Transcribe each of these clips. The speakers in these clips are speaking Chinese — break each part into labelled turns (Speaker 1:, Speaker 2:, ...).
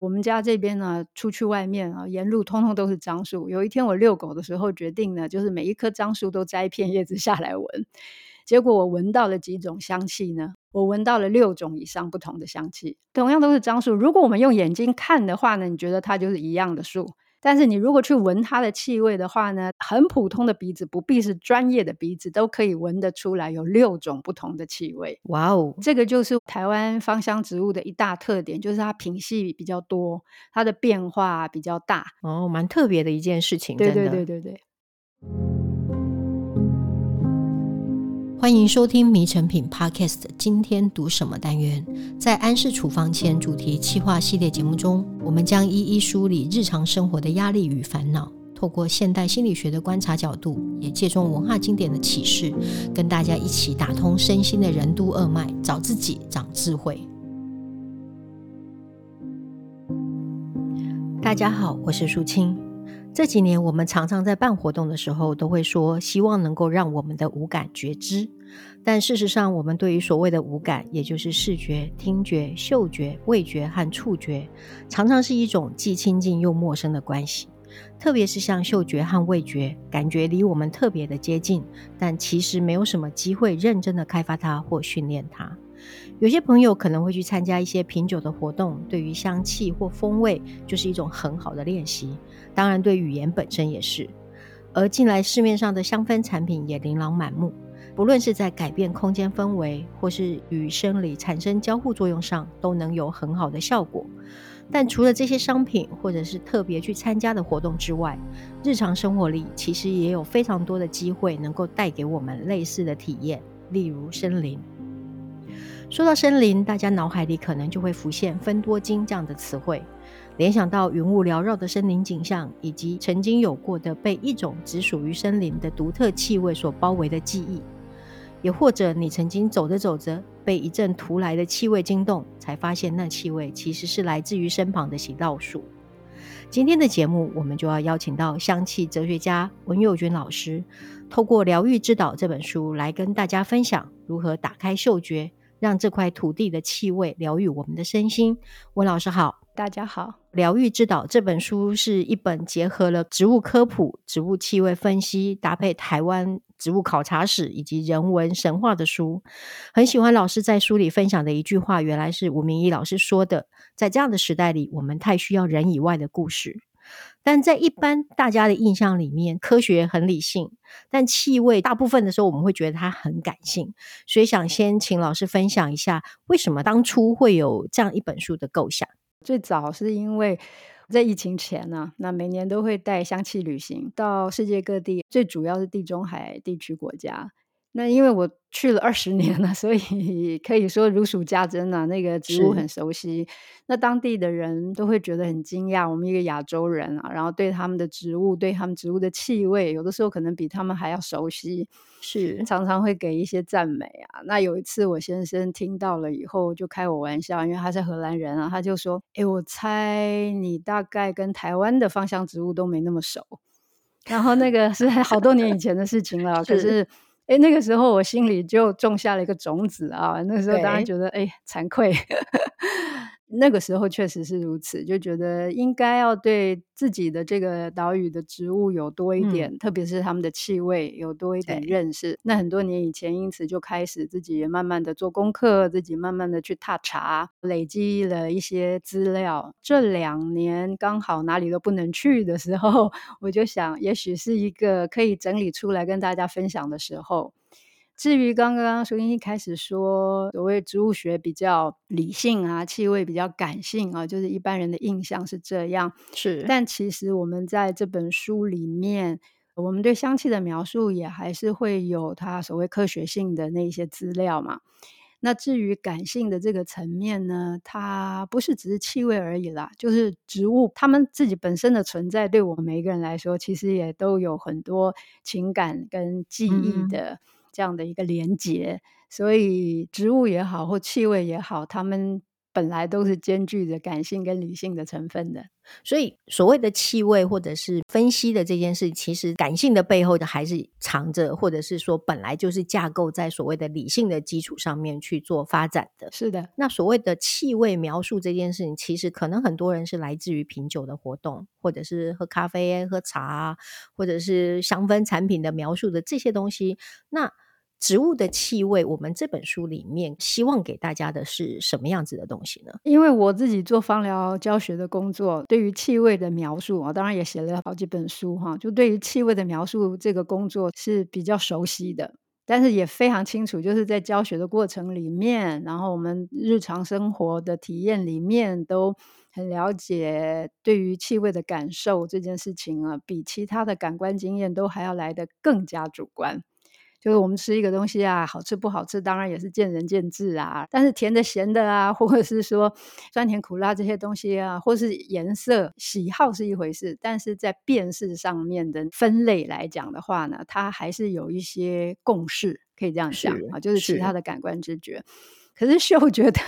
Speaker 1: 我们家这边呢，出去外面啊，沿路通通都是樟树。有一天我遛狗的时候，决定呢，就是每一棵樟树都摘一片叶子下来闻。结果我闻到了几种香气呢？我闻到了六种以上不同的香气，同样都是樟树。如果我们用眼睛看的话呢，你觉得它就是一样的树。但是你如果去闻它的气味的话呢，很普通的鼻子，不必是专业的鼻子，都可以闻得出来有六种不同的气味。
Speaker 2: 哇哦，
Speaker 1: 这个就是台湾芳香植物的一大特点，就是它品系比较多，它的变化比较大。
Speaker 2: 哦，蛮特别的一件事情。
Speaker 1: 对对对对对。
Speaker 2: 欢迎收听《迷成品》Podcast。今天读什么单元？在安氏处方前主题企划系列节目中，我们将一一梳理日常生活的压力与烦恼，透过现代心理学的观察角度，也借重文化经典的启示，跟大家一起打通身心的任督二脉，找自己，长智慧。大家好，我是淑清。这几年，我们常常在办活动的时候，都会说希望能够让我们的五感觉知。但事实上，我们对于所谓的五感，也就是视觉、听觉、嗅觉、味觉和触觉，常常是一种既亲近又陌生的关系。特别是像嗅觉和味觉，感觉离我们特别的接近，但其实没有什么机会认真的开发它或训练它。有些朋友可能会去参加一些品酒的活动，对于香气或风味就是一种很好的练习。当然，对语言本身也是。而近来市面上的香氛产品也琳琅满目，不论是在改变空间氛围，或是与生理产生交互作用上，都能有很好的效果。但除了这些商品，或者是特别去参加的活动之外，日常生活里其实也有非常多的机会能够带给我们类似的体验，例如森林。说到森林，大家脑海里可能就会浮现芬多精这样的词汇，联想到云雾缭绕的森林景象，以及曾经有过的被一种只属于森林的独特气味所包围的记忆，也或者你曾经走着走着，被一阵突来的气味惊动，才发现那气味其实是来自于身旁的行道树。今天的节目，我们就要邀请到香气哲学家文佑君老师，透过《疗愈之岛》这本书来跟大家分享如何打开嗅觉。让这块土地的气味疗愈我们的身心。温老师好，
Speaker 1: 大家好。
Speaker 2: 《疗愈之岛》这本书是一本结合了植物科普、植物气味分析，搭配台湾植物考察史以及人文神话的书。很喜欢老师在书里分享的一句话，原来是吴明义老师说的：在这样的时代里，我们太需要人以外的故事。但在一般大家的印象里面，科学很理性，但气味大部分的时候我们会觉得它很感性，所以想先请老师分享一下，为什么当初会有这样一本书的构想？
Speaker 1: 最早是因为在疫情前呢、啊，那每年都会带香气旅行到世界各地，最主要是地中海地区国家。那因为我去了二十年了，所以可以说如数家珍啊。那个植物很熟悉，那当地的人都会觉得很惊讶。我们一个亚洲人啊，然后对他们的植物，对他们植物的气味，有的时候可能比他们还要熟悉，是常常会给一些赞美啊。那有一次我先生听到了以后，就开我玩笑，因为他是荷兰人啊，他就说：“诶，我猜你大概跟台湾的芳香植物都没那么熟。”然后那个是好多年以前的事情了，是可是。哎，那个时候我心里就种下了一个种子啊！那个时候当然觉得哎，惭愧。那个时候确实是如此，就觉得应该要对自己的这个岛屿的植物有多一点，嗯、特别是它们的气味有多一点认识。那很多年以前，因此就开始自己也慢慢的做功课，自己慢慢的去踏查，累积了一些资料。这两年刚好哪里都不能去的时候，我就想，也许是一个可以整理出来跟大家分享的时候。至于刚刚淑英一开始说，所谓植物学比较理性啊，气味比较感性啊，就是一般人的印象是这样。是，但其实我们在这本书里面，我们对香气的描述也还是会有它所谓科学性的那些资料嘛。那至于感性的这个层面呢，它不是只是气味而已啦，就是植物它们自己本身的存在，对我们每一个人来说，其实也都有很多情感跟记忆的。嗯这样的一个连接，所以植物也好，或气味也好，它们本来都是兼具着感性跟理性的成分的。
Speaker 2: 所以，所谓的气味或者是分析的这件事，其实感性的背后的还是藏着，或者是说本来就是架构在所谓的理性的基础上面去做发展的。
Speaker 1: 是的，
Speaker 2: 那所谓的气味描述这件事情，其实可能很多人是来自于品酒的活动，或者是喝咖啡、喝茶，或者是香氛产品的描述的这些东西。那植物的气味，我们这本书里面希望给大家的是什么样子的东西呢？
Speaker 1: 因为我自己做芳疗教学的工作，对于气味的描述啊，当然也写了好几本书哈。就对于气味的描述这个工作是比较熟悉的，但是也非常清楚，就是在教学的过程里面，然后我们日常生活的体验里面，都很了解对于气味的感受这件事情啊，比其他的感官经验都还要来得更加主观。就是我们吃一个东西啊，好吃不好吃，当然也是见仁见智啊。但是甜的、咸的啊，或者是说酸甜苦辣这些东西啊，或是颜色喜好是一回事，但是在辨识上面的分类来讲的话呢，它还是有一些共识，可以这样讲啊，就是其他的感官知觉。可是嗅觉的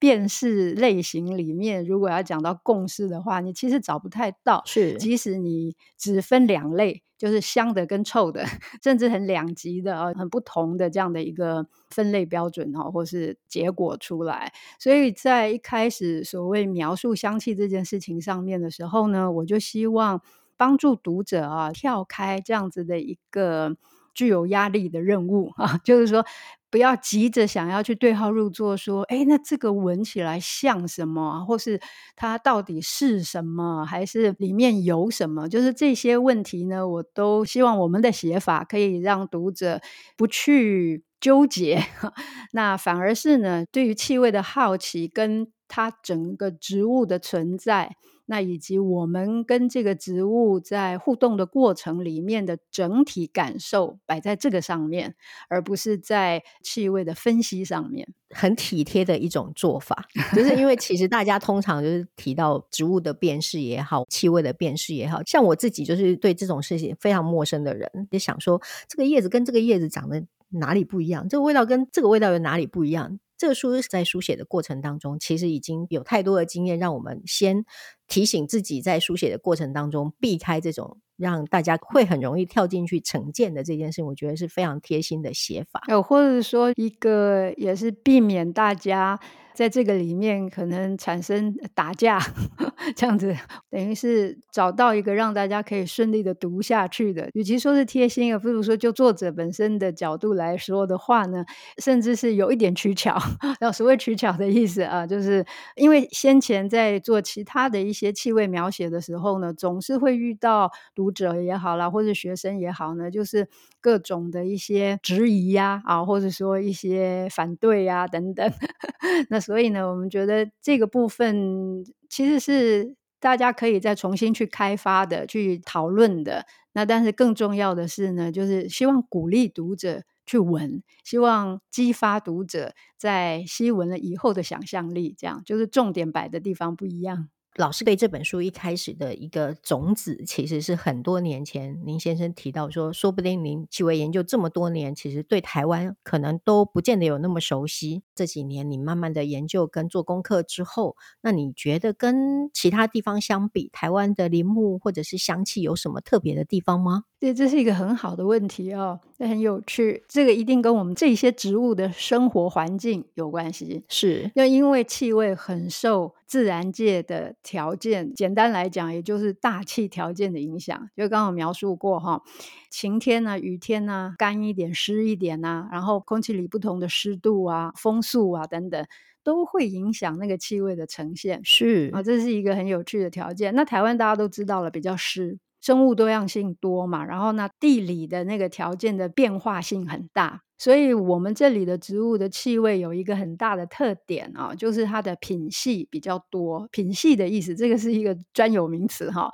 Speaker 1: 辨识类型里面，如果要讲到共识的话，你其实找不太到。
Speaker 2: 是，
Speaker 1: 即使你只分两类，就是香的跟臭的，甚至很两极的啊，很不同的这样的一个分类标准哦，或是结果出来。所以在一开始所谓描述香气这件事情上面的时候呢，我就希望帮助读者啊跳开这样子的一个具有压力的任务 啊，就是说。不要急着想要去对号入座，说，哎，那这个闻起来像什么，或是它到底是什么，还是里面有什么？就是这些问题呢，我都希望我们的写法可以让读者不去纠结，那反而是呢，对于气味的好奇，跟它整个植物的存在。那以及我们跟这个植物在互动的过程里面的整体感受摆在这个上面，而不是在气味的分析上面，
Speaker 2: 很体贴的一种做法。就是因为其实大家通常就是提到植物的辨识也好，气味的辨识也好，像我自己就是对这种事情非常陌生的人，就想说这个叶子跟这个叶子长得哪里不一样，这个味道跟这个味道有哪里不一样。这个书在书写的过程当中，其实已经有太多的经验，让我们先提醒自己，在书写的过程当中避开这种让大家会很容易跳进去成见的这件事，我觉得是非常贴心的写法。
Speaker 1: 有，或者说一个也是避免大家。在这个里面可能产生打架，这样子等于是找到一个让大家可以顺利的读下去的。与其说是贴心，而不如说就作者本身的角度来说的话呢，甚至是有一点取巧。然后所谓取巧的意思啊，就是因为先前在做其他的一些气味描写的时候呢，总是会遇到读者也好啦，或者学生也好呢，就是各种的一些质疑呀，啊，或者说一些反对呀等等。那所以呢，我们觉得这个部分其实是大家可以再重新去开发的、去讨论的。那但是更重要的是呢，就是希望鼓励读者去闻，希望激发读者在吸闻了以后的想象力。这样就是重点摆的地方不一样。
Speaker 2: 老师对这本书一开始的一个种子，其实是很多年前林先生提到说，说不定您气味研究这么多年，其实对台湾可能都不见得有那么熟悉。这几年你慢慢的研究跟做功课之后，那你觉得跟其他地方相比，台湾的林木或者是香气有什么特别的地方吗？
Speaker 1: 对，这是一个很好的问题哦，这很有趣。这个一定跟我们这些植物的生活环境有关系。
Speaker 2: 是，
Speaker 1: 要因为气味很受自然界的条件，简单来讲，也就是大气条件的影响。就刚刚描述过哈，晴天啊、雨天啊、干一点、湿一点啊，然后空气里不同的湿度啊、风速啊等等，都会影响那个气味的呈现。
Speaker 2: 是
Speaker 1: 啊，这是一个很有趣的条件。那台湾大家都知道了，比较湿。生物多样性多嘛，然后呢，地理的那个条件的变化性很大，所以我们这里的植物的气味有一个很大的特点啊，就是它的品系比较多。品系的意思，这个是一个专有名词哈。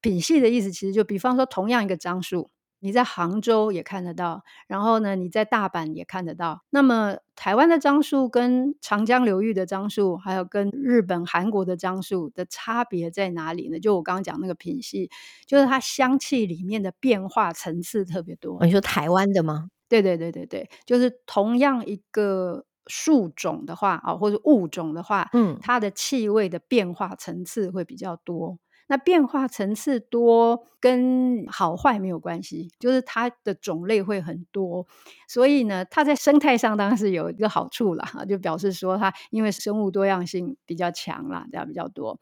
Speaker 1: 品系的意思，其实就比方说，同样一个樟树。你在杭州也看得到，然后呢，你在大阪也看得到。那么，台湾的樟树跟长江流域的樟树，还有跟日本、韩国的樟树的差别在哪里呢？就我刚刚讲那个品系，就是它香气里面的变化层次特别多。
Speaker 2: 你说台湾的吗？
Speaker 1: 对对对对对，就是同样一个树种的话啊，或者物种的话，
Speaker 2: 嗯，
Speaker 1: 它的气味的变化层次会比较多。那变化层次多跟好坏没有关系，就是它的种类会很多，所以呢，它在生态上当然是有一个好处啦，就表示说它因为生物多样性比较强啦，这样比较多。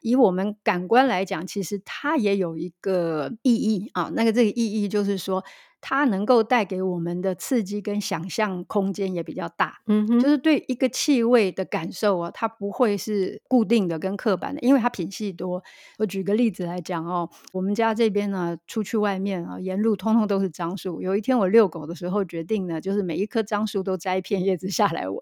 Speaker 1: 以我们感官来讲，其实它也有一个意义啊，那个这个意义就是说。它能够带给我们的刺激跟想象空间也比较大，
Speaker 2: 嗯哼，
Speaker 1: 就是对一个气味的感受啊，它不会是固定的跟刻板的，因为它品系多。我举个例子来讲哦，我们家这边呢，出去外面啊，沿路通通都是樟树。有一天我遛狗的时候，决定呢，就是每一棵樟树都摘一片叶子下来闻。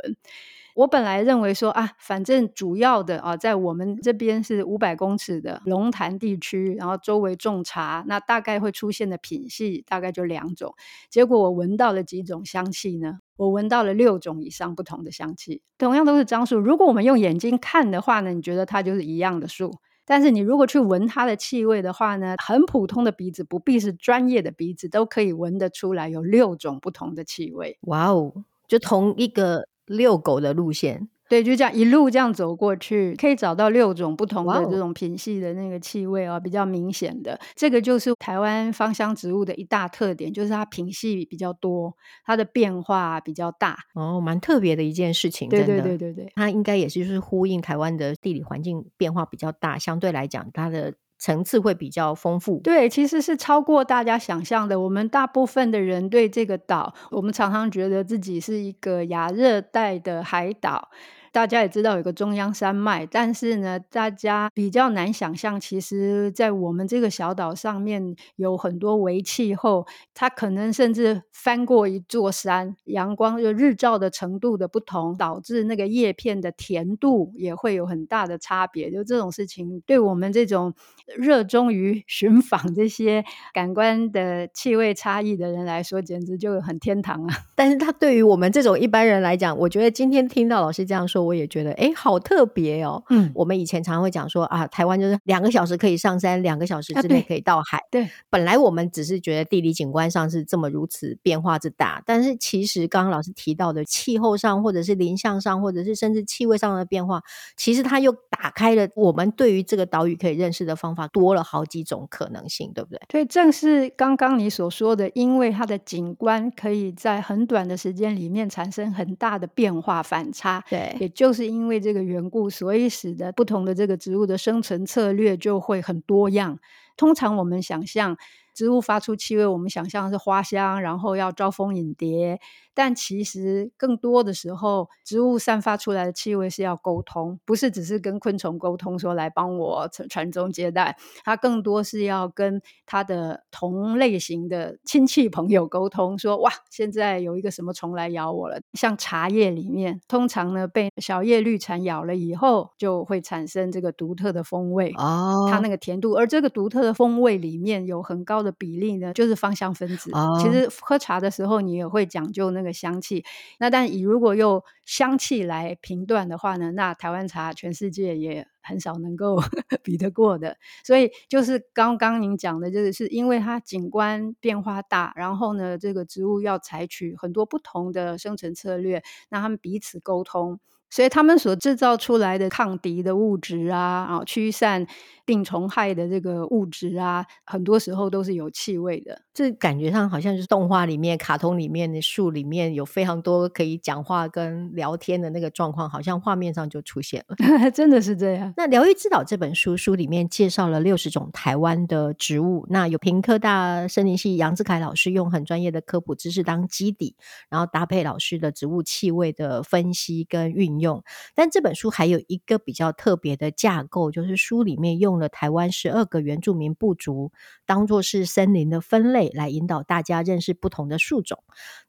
Speaker 1: 我本来认为说啊，反正主要的啊，在我们这边是五百公尺的龙潭地区，然后周围种茶，那大概会出现的品系大概就两种。结果我闻到了几种香气呢？我闻到了六种以上不同的香气，同样都是樟树。如果我们用眼睛看的话呢，你觉得它就是一样的树，但是你如果去闻它的气味的话呢，很普通的鼻子，不必是专业的鼻子，都可以闻得出来有六种不同的气味。
Speaker 2: 哇哦，就同一个。遛狗的路线，
Speaker 1: 对，就这样一路这样走过去，可以找到六种不同的这种品系的那个气味啊，比较明显的。这个就是台湾芳香植物的一大特点，就是它品系比较多，它的变化比较大。
Speaker 2: 哦，蛮特别的一件事情。
Speaker 1: 对对对对对，
Speaker 2: 它应该也是就是呼应台湾的地理环境变化比较大，相对来讲它的。层次会比较丰富，
Speaker 1: 对，其实是超过大家想象的。我们大部分的人对这个岛，我们常常觉得自己是一个亚热带的海岛。大家也知道有个中央山脉，但是呢，大家比较难想象，其实，在我们这个小岛上面有很多微气候，它可能甚至翻过一座山，阳光就日照的程度的不同，导致那个叶片的甜度也会有很大的差别。就这种事情，对我们这种热衷于寻访这些感官的气味差异的人来说，简直就很天堂啊！
Speaker 2: 但是，它对于我们这种一般人来讲，我觉得今天听到老师这样说。我也觉得，哎，好特别哦。嗯，我们以前常常会讲说啊，台湾就是两个小时可以上山，两个小时之内可以到海。啊、对，本来我们只是觉得地理景观上是这么如此变化之大，但是其实刚刚老师提到的气候上，或者是林相上，或者是甚至气味上的变化，其实它又打开了我们对于这个岛屿可以认识的方法，多了好几种可能性，对不对？
Speaker 1: 对，正是刚刚你所说的，因为它的景观可以在很短的时间里面产生很大的变化反差。
Speaker 2: 对。
Speaker 1: 就是因为这个缘故，所以使得不同的这个植物的生存策略就会很多样。通常我们想象植物发出气味，我们想象是花香，然后要招蜂引蝶。但其实更多的时候，植物散发出来的气味是要沟通，不是只是跟昆虫沟通，说来帮我传传宗接代。它更多是要跟它的同类型的亲戚朋友沟通，说哇，现在有一个什么虫来咬我了。像茶叶里面，通常呢被小叶绿蝉咬了以后，就会产生这个独特的风味
Speaker 2: 哦，
Speaker 1: 它那个甜度，而这个独特的风味里面有很高的比例呢，就是芳香分子。
Speaker 2: 哦，
Speaker 1: 其实喝茶的时候，你也会讲究那个。那个香气，那但以如果用香气来评断的话呢，那台湾茶全世界也很少能够 比得过的。所以就是刚刚您讲的，就是是因为它景观变化大，然后呢，这个植物要采取很多不同的生存策略，那他们彼此沟通。所以他们所制造出来的抗敌的物质啊，啊，驱散病虫害的这个物质啊，很多时候都是有气味的。
Speaker 2: 这感觉上好像就是动画里面、卡通里面的树里面有非常多可以讲话跟聊天的那个状况，好像画面上就出现了。
Speaker 1: 真的是这样。
Speaker 2: 那《疗愈之岛》这本书书里面介绍了六十种台湾的植物，那有屏科大森林系杨志凯老师用很专业的科普知识当基底，然后搭配老师的植物气味的分析跟运用。用，但这本书还有一个比较特别的架构，就是书里面用了台湾十二个原住民部族当做是森林的分类，来引导大家认识不同的树种。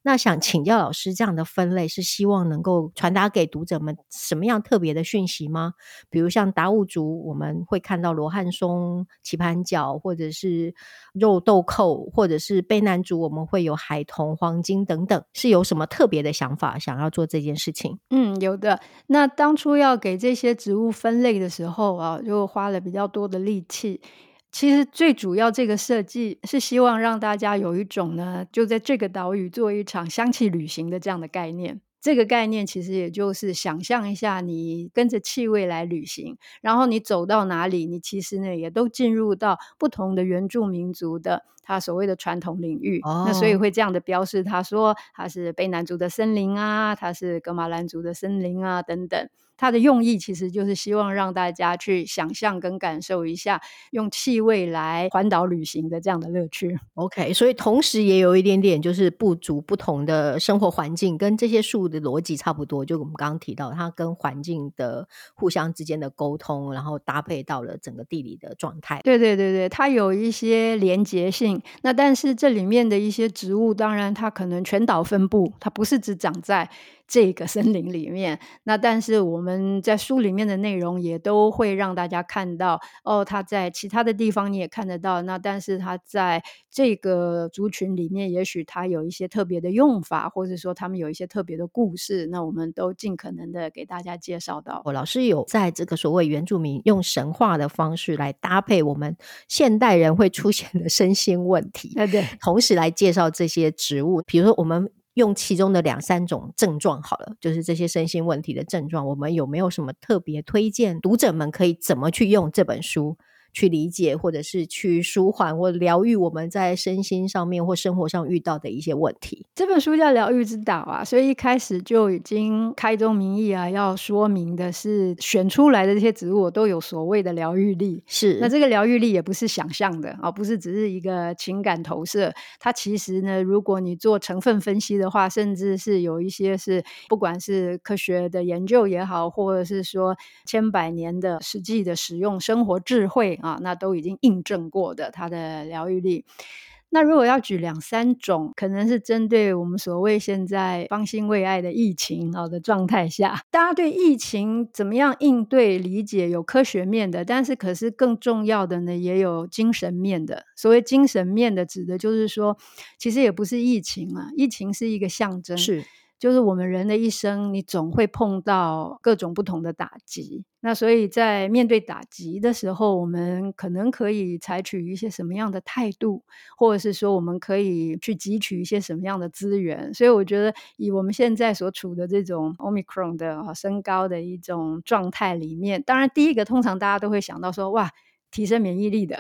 Speaker 2: 那想请教老师，这样的分类是希望能够传达给读者们什么样特别的讯息吗？比如像达悟族，我们会看到罗汉松、棋盘脚，或者是肉豆蔻，或者是卑南族，我们会有海桐、黄金等等，是有什么特别的想法想要做这件事情？
Speaker 1: 嗯，有的。那当初要给这些植物分类的时候啊，就花了比较多的力气。其实最主要这个设计是希望让大家有一种呢，就在这个岛屿做一场香气旅行的这样的概念。这个概念其实也就是想象一下，你跟着气味来旅行，然后你走到哪里，你其实呢也都进入到不同的原住民族的他所谓的传统领域。哦、那所以会这样的标示，他说他是卑南族的森林啊，他是格玛兰族的森林啊等等。它的用意其实就是希望让大家去想象跟感受一下，用气味来环岛旅行的这样的乐趣。
Speaker 2: OK，所以同时也有一点点就是不足不同的生活环境，跟这些树的逻辑差不多。就我们刚刚提到，它跟环境的互相之间的沟通，然后搭配到了整个地理的状态。
Speaker 1: 对对对对，它有一些连结性。那但是这里面的一些植物，当然它可能全岛分布，它不是只长在。这个森林里面，那但是我们在书里面的内容也都会让大家看到哦，它在其他的地方你也看得到。那但是它在这个族群里面，也许它有一些特别的用法，或者说他们有一些特别的故事。那我们都尽可能的给大家介绍到。
Speaker 2: 我老师有在这个所谓原住民用神话的方式来搭配我们现代人会出现的身心问题，
Speaker 1: 对对，
Speaker 2: 同时来介绍这些植物，比如说我们。用其中的两三种症状好了，就是这些身心问题的症状，我们有没有什么特别推荐？读者们可以怎么去用这本书？去理解，或者是去舒缓或疗愈我们在身心上面或生活上遇到的一些问题。
Speaker 1: 这本书叫《疗愈之岛》啊，所以一开始就已经开宗明义啊，要说明的是选出来的这些植物都有所谓的疗愈力。
Speaker 2: 是，
Speaker 1: 那这个疗愈力也不是想象的啊，不是只是一个情感投射。它其实呢，如果你做成分分析的话，甚至是有一些是不管是科学的研究也好，或者是说千百年的实际的使用生活智慧。啊，那都已经印证过的，它的疗愈力。那如果要举两三种，可能是针对我们所谓现在方兴未艾的疫情好的状态下，大家对疫情怎么样应对理解有科学面的，但是可是更重要的呢，也有精神面的。所谓精神面的，指的就是说，其实也不是疫情啊，疫情是一个象征，
Speaker 2: 是。
Speaker 1: 就是我们人的一生，你总会碰到各种不同的打击。那所以在面对打击的时候，我们可能可以采取一些什么样的态度，或者是说我们可以去汲取一些什么样的资源。所以我觉得，以我们现在所处的这种 Omicron 的升高的一种状态里面，当然第一个通常大家都会想到说，哇。提升免疫力的，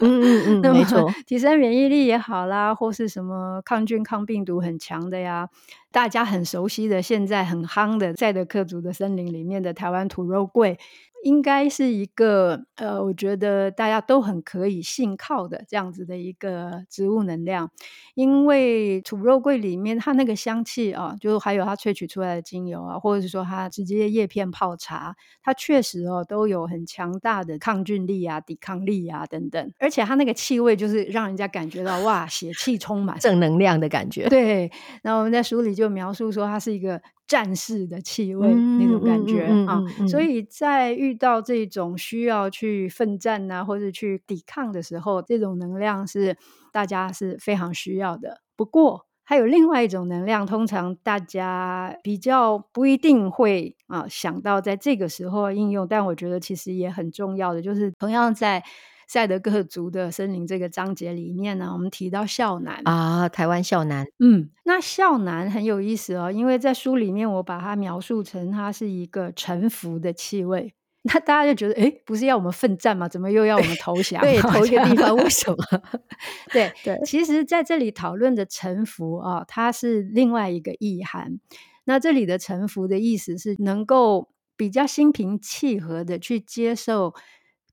Speaker 2: 嗯嗯嗯，没错，
Speaker 1: 提升免疫力也好啦，或是什么抗菌抗病毒很强的呀，大家很熟悉的，现在很夯的，在的克族的森林里面的台湾土肉桂。应该是一个呃，我觉得大家都很可以信靠的这样子的一个植物能量，因为土肉桂里面它那个香气啊，就还有它萃取出来的精油啊，或者是说它直接叶片泡茶，它确实哦都有很强大的抗菌力啊、抵抗力啊等等，而且它那个气味就是让人家感觉到哇，血气充满，
Speaker 2: 正能量的感觉。
Speaker 1: 对，那我们在书里就描述说它是一个。战士的气味、嗯、那种感觉、嗯嗯嗯、啊，所以在遇到这种需要去奋战啊，或者去抵抗的时候，这种能量是大家是非常需要的。不过，还有另外一种能量，通常大家比较不一定会啊想到在这个时候应用，但我觉得其实也很重要的，就是同样在。赛德克族的森林这个章节里面呢，我们提到孝男
Speaker 2: 啊，台湾孝男。
Speaker 1: 嗯，那孝男很有意思哦，因为在书里面我把它描述成它是一个臣服的气味，那大家就觉得，诶，不是要我们奋战吗？怎么又要我们投降？
Speaker 2: 对，投一个地方为 什么？
Speaker 1: 对对，其实在这里讨论的臣服啊、哦，它是另外一个意涵。那这里的臣服的意思是能够比较心平气和的去接受。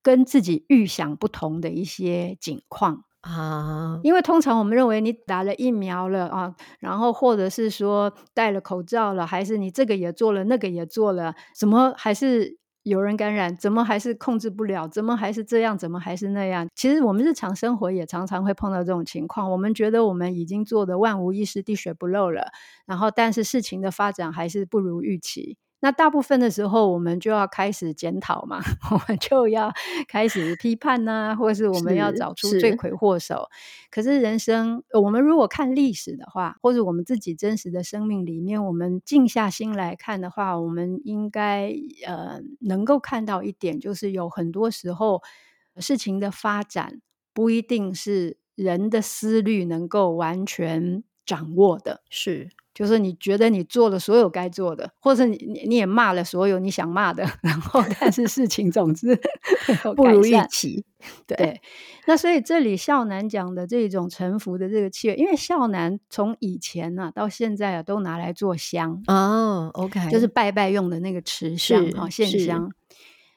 Speaker 1: 跟自己预想不同的一些景况啊，因为通常我们认为你打了疫苗了啊，然后或者是说戴了口罩了，还是你这个也做了，那个也做了，怎么还是有人感染？怎么还是控制不了？怎么还是这样？怎么还是那样？其实我们日常生活也常常会碰到这种情况，我们觉得我们已经做的万无一失、滴水不漏了，然后但是事情的发展还是不如预期。那大部分的时候，我们就要开始检讨嘛，我们就要开始批判呐、啊，或者是我们要找出罪魁祸首。是可是人生，我们如果看历史的话，或者我们自己真实的生命里面，我们静下心来看的话，我们应该呃能够看到一点，就是有很多时候事情的发展不一定是人的思虑能够完全掌握的。
Speaker 2: 是。
Speaker 1: 就是你觉得你做了所有该做的，或者你你你也骂了所有你想骂的，然后但是事情总之
Speaker 2: 不如预期。对，
Speaker 1: 对，那所以这里孝南讲的这种臣服的这个契约，因为孝南从以前啊到现在啊都拿来做香
Speaker 2: 哦，OK，
Speaker 1: 就是拜拜用的那个持香啊献香。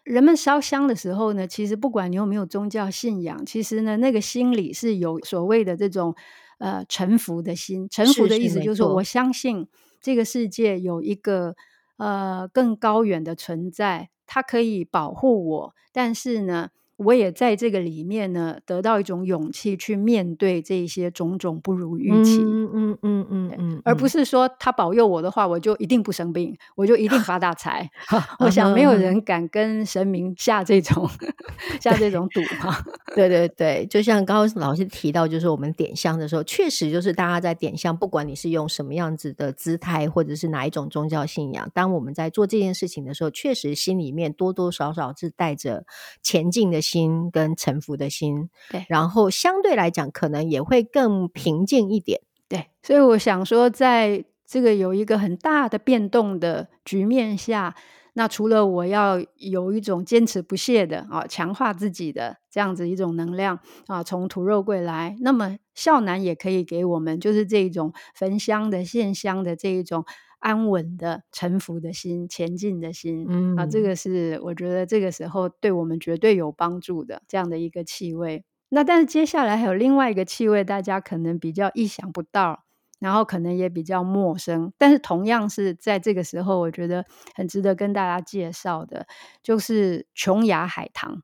Speaker 1: 人们烧香的时候呢，其实不管你有没有宗教信仰，其实呢那个心里是有所谓的这种。呃，臣服的心，臣服的意思就是说，我相信这个世界有一个呃更高远的存在，它可以保护我，但是呢。我也在这个里面呢，得到一种勇气去面对这些种种不如预期，
Speaker 2: 嗯嗯嗯嗯嗯，
Speaker 1: 而不是说他保佑我的话，我就一定不生病，我就一定发大财。我想没有人敢跟神明下这种 下这种赌哈。
Speaker 2: 对对对，就像刚刚老师提到，就是我们点香的时候，确实就是大家在点香，不管你是用什么样子的姿态，或者是哪一种宗教信仰，当我们在做这件事情的时候，确实心里面多多少少是带着前进的心跟臣服的心，
Speaker 1: 对，
Speaker 2: 然后相对来讲，可能也会更平静一点，
Speaker 1: 对。所以我想说，在这个有一个很大的变动的局面下，那除了我要有一种坚持不懈的啊，强化自己的这样子一种能量啊，从土肉桂来，那么孝南也可以给我们，就是这种焚香的献香的这一种。安稳的臣服的心，前进的心，嗯啊，这个是我觉得这个时候对我们绝对有帮助的这样的一个气味。那但是接下来还有另外一个气味，大家可能比较意想不到，然后可能也比较陌生，但是同样是在这个时候，我觉得很值得跟大家介绍的，就是琼崖海棠。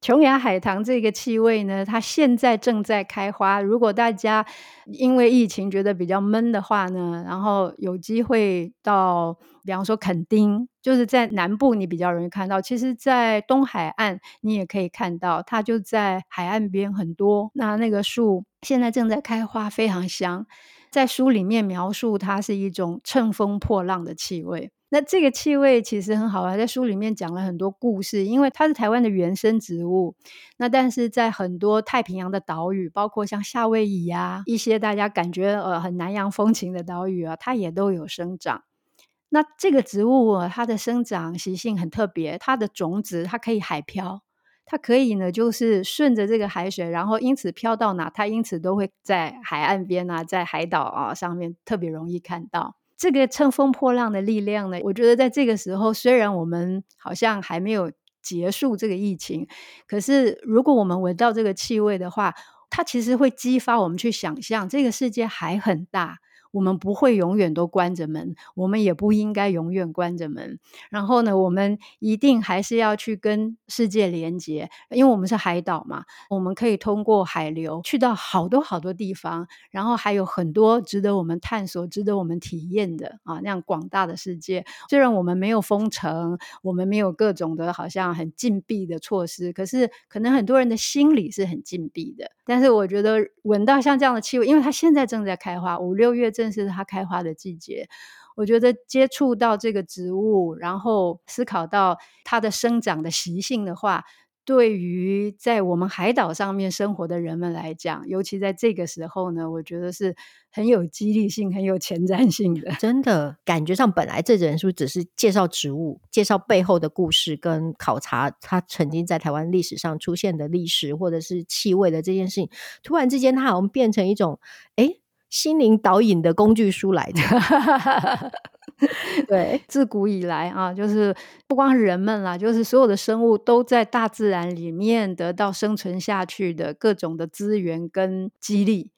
Speaker 1: 琼崖海棠这个气味呢，它现在正在开花。如果大家因为疫情觉得比较闷的话呢，然后有机会到，比方说垦丁，就是在南部你比较容易看到。其实，在东海岸你也可以看到，它就在海岸边很多。那那个树现在正在开花，非常香。在书里面描述它是一种乘风破浪的气味。那这个气味其实很好玩，在书里面讲了很多故事，因为它是台湾的原生植物。那但是在很多太平洋的岛屿，包括像夏威夷啊，一些大家感觉呃很南洋风情的岛屿啊，它也都有生长。那这个植物啊，它的生长习性很特别，它的种子它可以海漂，它可以呢就是顺着这个海水，然后因此飘到哪，它因此都会在海岸边啊，在海岛啊上面特别容易看到。这个乘风破浪的力量呢，我觉得在这个时候，虽然我们好像还没有结束这个疫情，可是如果我们闻到这个气味的话，它其实会激发我们去想象，这个世界还很大。我们不会永远都关着门，我们也不应该永远关着门。然后呢，我们一定还是要去跟世界连接，因为我们是海岛嘛，我们可以通过海流去到好多好多地方，然后还有很多值得我们探索、值得我们体验的啊，那样广大的世界。虽然我们没有封城，我们没有各种的好像很禁闭的措施，可是可能很多人的心里是很禁闭的。但是我觉得闻到像这样的气味，因为它现在正在开花，五六月。正是它开花的季节，我觉得接触到这个植物，然后思考到它的生长的习性的话，对于在我们海岛上面生活的人们来讲，尤其在这个时候呢，我觉得是很有激励性、很有前瞻性的。
Speaker 2: 真的感觉上，本来这人是不是只是介绍植物，介绍背后的故事，跟考察它曾经在台湾历史上出现的历史，或者是气味的这件事情。突然之间，它好像变成一种，哎。心灵导引的工具书来的，
Speaker 1: 对，自古以来啊，就是不光是人们啦，就是所有的生物都在大自然里面得到生存下去的各种的资源跟激励。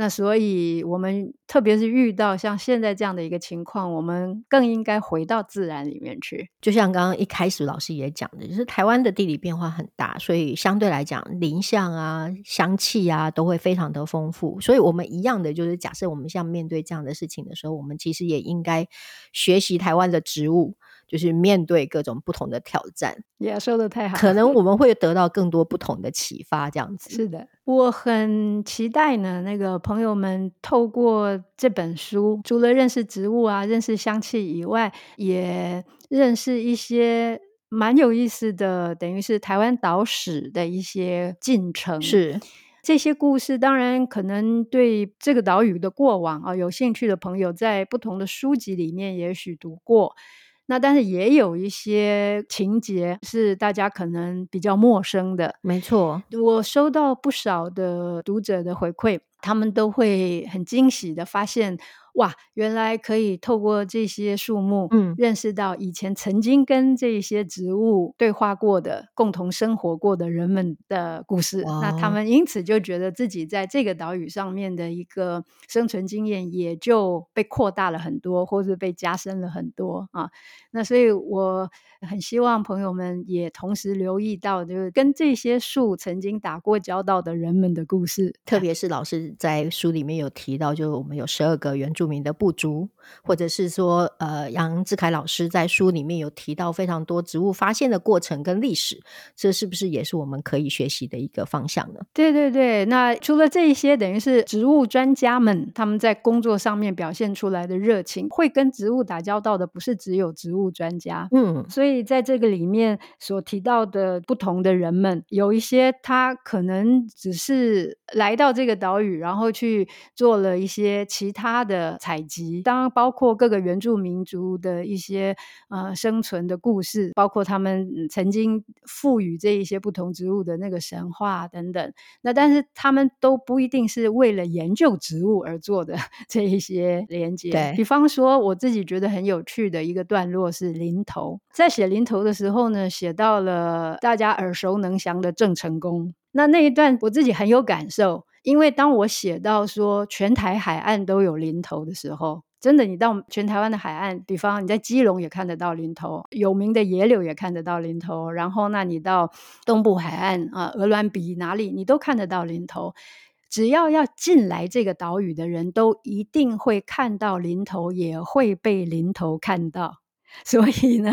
Speaker 1: 那所以，我们特别是遇到像现在这样的一个情况，我们更应该回到自然里面去。
Speaker 2: 就像刚刚一开始老师也讲的，就是台湾的地理变化很大，所以相对来讲，林相啊、香气啊都会非常的丰富。所以我们一样的，就是假设我们像面对这样的事情的时候，我们其实也应该学习台湾的植物。就是面对各种不同的挑战，
Speaker 1: 也、yeah, 说的太好，
Speaker 2: 可能我们会得到更多不同的启发。这样子
Speaker 1: 是的，我很期待呢。那个朋友们透过这本书，除了认识植物啊、认识香气以外，也认识一些蛮有意思的，等于是台湾岛史的一些进程。
Speaker 2: 是。
Speaker 1: 这些故事当然可能对这个岛屿的过往啊有兴趣的朋友，在不同的书籍里面也许读过。那但是也有一些情节是大家可能比较陌生的。
Speaker 2: 没错，
Speaker 1: 我收到不少的读者的回馈，他们都会很惊喜的发现。哇，原来可以透过这些树木，嗯，认识到以前曾经跟这些植物对话过的、共同生活过的人们的故事。那他们因此就觉得自己在这个岛屿上面的一个生存经验也就被扩大了很多，或是被加深了很多啊。那所以我很希望朋友们也同时留意到，就是跟这些树曾经打过交道的人们的故事。
Speaker 2: 特别是老师在书里面有提到，就我们有十二个原著名的不足，或者是说，呃，杨志凯老师在书里面有提到非常多植物发现的过程跟历史，这是不是也是我们可以学习的一个方向呢？
Speaker 1: 对对对，那除了这一些，等于是植物专家们他们在工作上面表现出来的热情，会跟植物打交道的不是只有植物专家，嗯，所以在这个里面所提到的不同的人们，有一些他可能只是来到这个岛屿，然后去做了一些其他的。采集，当然包括各个原住民族的一些呃生存的故事，包括他们曾经赋予这一些不同植物的那个神话等等。那但是他们都不一定是为了研究植物而做的 这一些连接。
Speaker 2: 对，
Speaker 1: 比方说，我自己觉得很有趣的一个段落是林头，在写林头的时候呢，写到了大家耳熟能详的郑成功。那那一段我自己很有感受。因为当我写到说全台海岸都有林头的时候，真的，你到全台湾的海岸，比方你在基隆也看得到林头，有名的野柳也看得到林头，然后那你到东部海岸啊，鹅銮鼻哪里你都看得到林头。只要要进来这个岛屿的人都一定会看到林头，也会被林头看到。所以呢，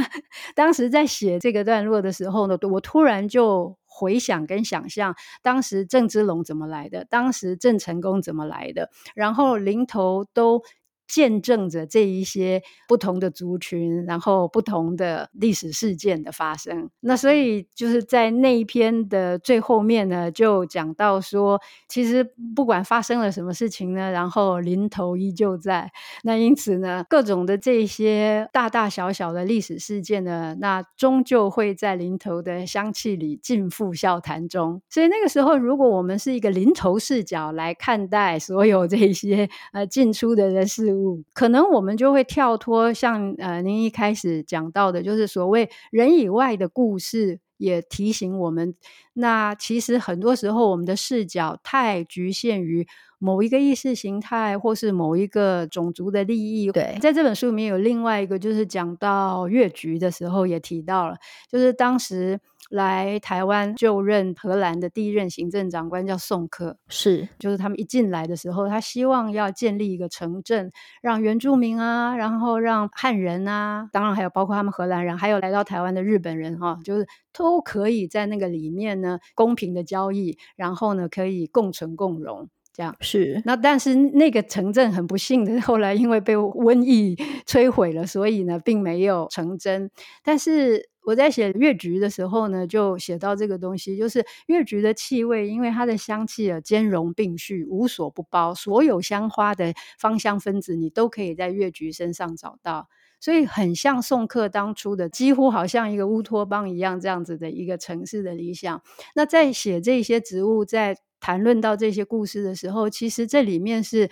Speaker 1: 当时在写这个段落的时候呢，我突然就。回想跟想象，当时郑芝龙怎么来的？当时郑成功怎么来的？然后零头都。见证着这一些不同的族群，然后不同的历史事件的发生。那所以就是在那一篇的最后面呢，就讲到说，其实不管发生了什么事情呢，然后林头依旧在。那因此呢，各种的这些大大小小的历史事件呢，那终究会在林头的香气里尽付笑谈中。所以那个时候，如果我们是一个林投视角来看待所有这些呃进出的人事物。可能我们就会跳脱，像呃，您一开始讲到的，就是所谓人以外的故事，也提醒我们，那其实很多时候我们的视角太局限于某一个意识形态，或是某一个种族的利益。
Speaker 2: 对，
Speaker 1: 在这本书里面有另外一个，就是讲到越局的时候也提到了，就是当时。来台湾就任荷兰的第一任行政长官叫宋克，
Speaker 2: 是，
Speaker 1: 就是他们一进来的时候，他希望要建立一个城镇，让原住民啊，然后让汉人啊，当然还有包括他们荷兰人，还有来到台湾的日本人哈、啊，就是都可以在那个里面呢公平的交易，然后呢可以共存共荣，这样
Speaker 2: 是。
Speaker 1: 那但是那个城镇很不幸的，后来因为被瘟疫 摧毁了，所以呢并没有成真，但是。我在写越菊的时候呢，就写到这个东西，就是越菊的气味，因为它的香气啊兼容并蓄，无所不包，所有香花的芳香分子你都可以在越菊身上找到，所以很像宋克当初的，几乎好像一个乌托邦一样这样子的一个城市的理想。那在写这些植物，在谈论到这些故事的时候，其实这里面是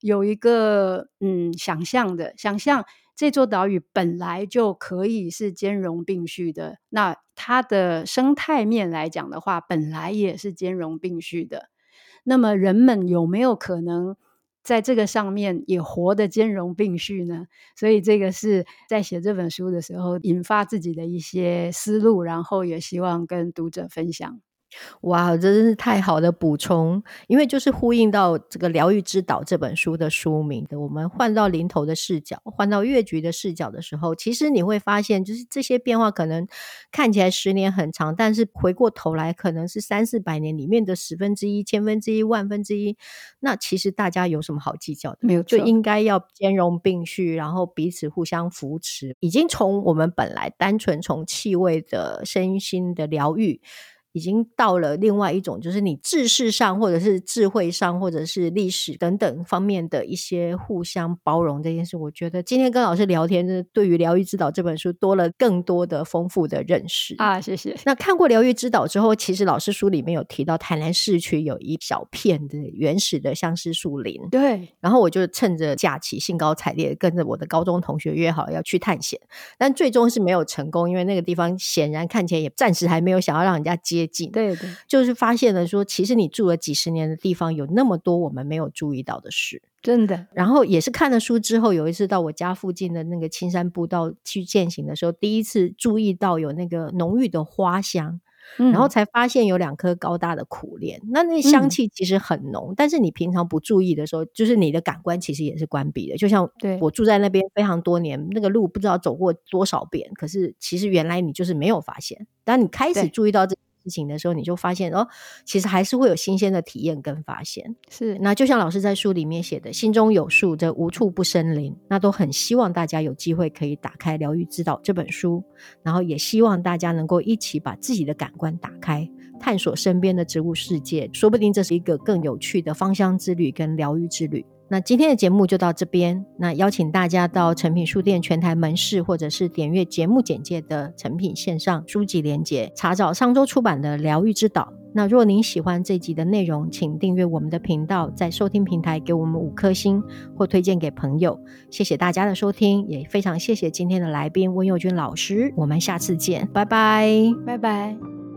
Speaker 1: 有一个嗯想象的，想象。这座岛屿本来就可以是兼容并蓄的，那它的生态面来讲的话，本来也是兼容并蓄的。那么人们有没有可能在这个上面也活得兼容并蓄呢？所以这个是在写这本书的时候引发自己的一些思路，然后也希望跟读者分享。
Speaker 2: 哇，这真是太好的补充！因为就是呼应到这个《疗愈之岛》这本书的书名的，我们换到林头的视角，换到越局的视角的时候，其实你会发现，就是这些变化可能看起来十年很长，但是回过头来可能是三四百年里面的十分之一、千分之一、万分之一。那其实大家有什么好计较的？
Speaker 1: 没有，
Speaker 2: 就应该要兼容并蓄，然后彼此互相扶持。已经从我们本来单纯从气味的身心的疗愈。已经到了另外一种，就是你知识上或者是智慧上或者是历史等等方面的一些互相包容这件事。我觉得今天跟老师聊天，就是对于《疗愈之岛》这本书多了更多的丰富的认识
Speaker 1: 啊！谢谢。
Speaker 2: 那看过《疗愈之岛》之后，其实老师书里面有提到台南市区有一小片的原始的相思树林，
Speaker 1: 对。
Speaker 2: 然后我就趁着假期兴高采烈跟着我的高中同学约好要去探险，但最终是没有成功，因为那个地方显然看起来也暂时还没有想要让人家接近。
Speaker 1: 对对，
Speaker 2: 就是发现了说，其实你住了几十年的地方，有那么多我们没有注意到的事。
Speaker 1: 真的，
Speaker 2: 然后也是看了书之后，有一次到我家附近的那个青山步道去践行的时候，第一次注意到有那个浓郁的花香，嗯、然后才发现有两颗高大的苦楝，那那香气其实很浓，嗯、但是你平常不注意的时候，就是你的感官其实也是关闭的。就像我住在那边非常多年，那个路不知道走过多少遍，可是其实原来你就是没有发现，当你开始注意到这个。事情的时候，你就发现哦，其实还是会有新鲜的体验跟发现。
Speaker 1: 是，
Speaker 2: 那就像老师在书里面写的“心中有树，则无处不生灵”，那都很希望大家有机会可以打开《疗愈之岛》这本书，然后也希望大家能够一起把自己的感官打开，探索身边的植物世界，说不定这是一个更有趣的芳香之旅跟疗愈之旅。那今天的节目就到这边。那邀请大家到诚品书店全台门市，或者是点阅节目简介的诚品线上书籍连接，查找上周出版的《疗愈之岛》。那若您喜欢这集的内容，请订阅我们的频道，在收听平台给我们五颗星或推荐给朋友。谢谢大家的收听，也非常谢谢今天的来宾温佑君老师。我们下次见，拜拜，
Speaker 1: 拜拜。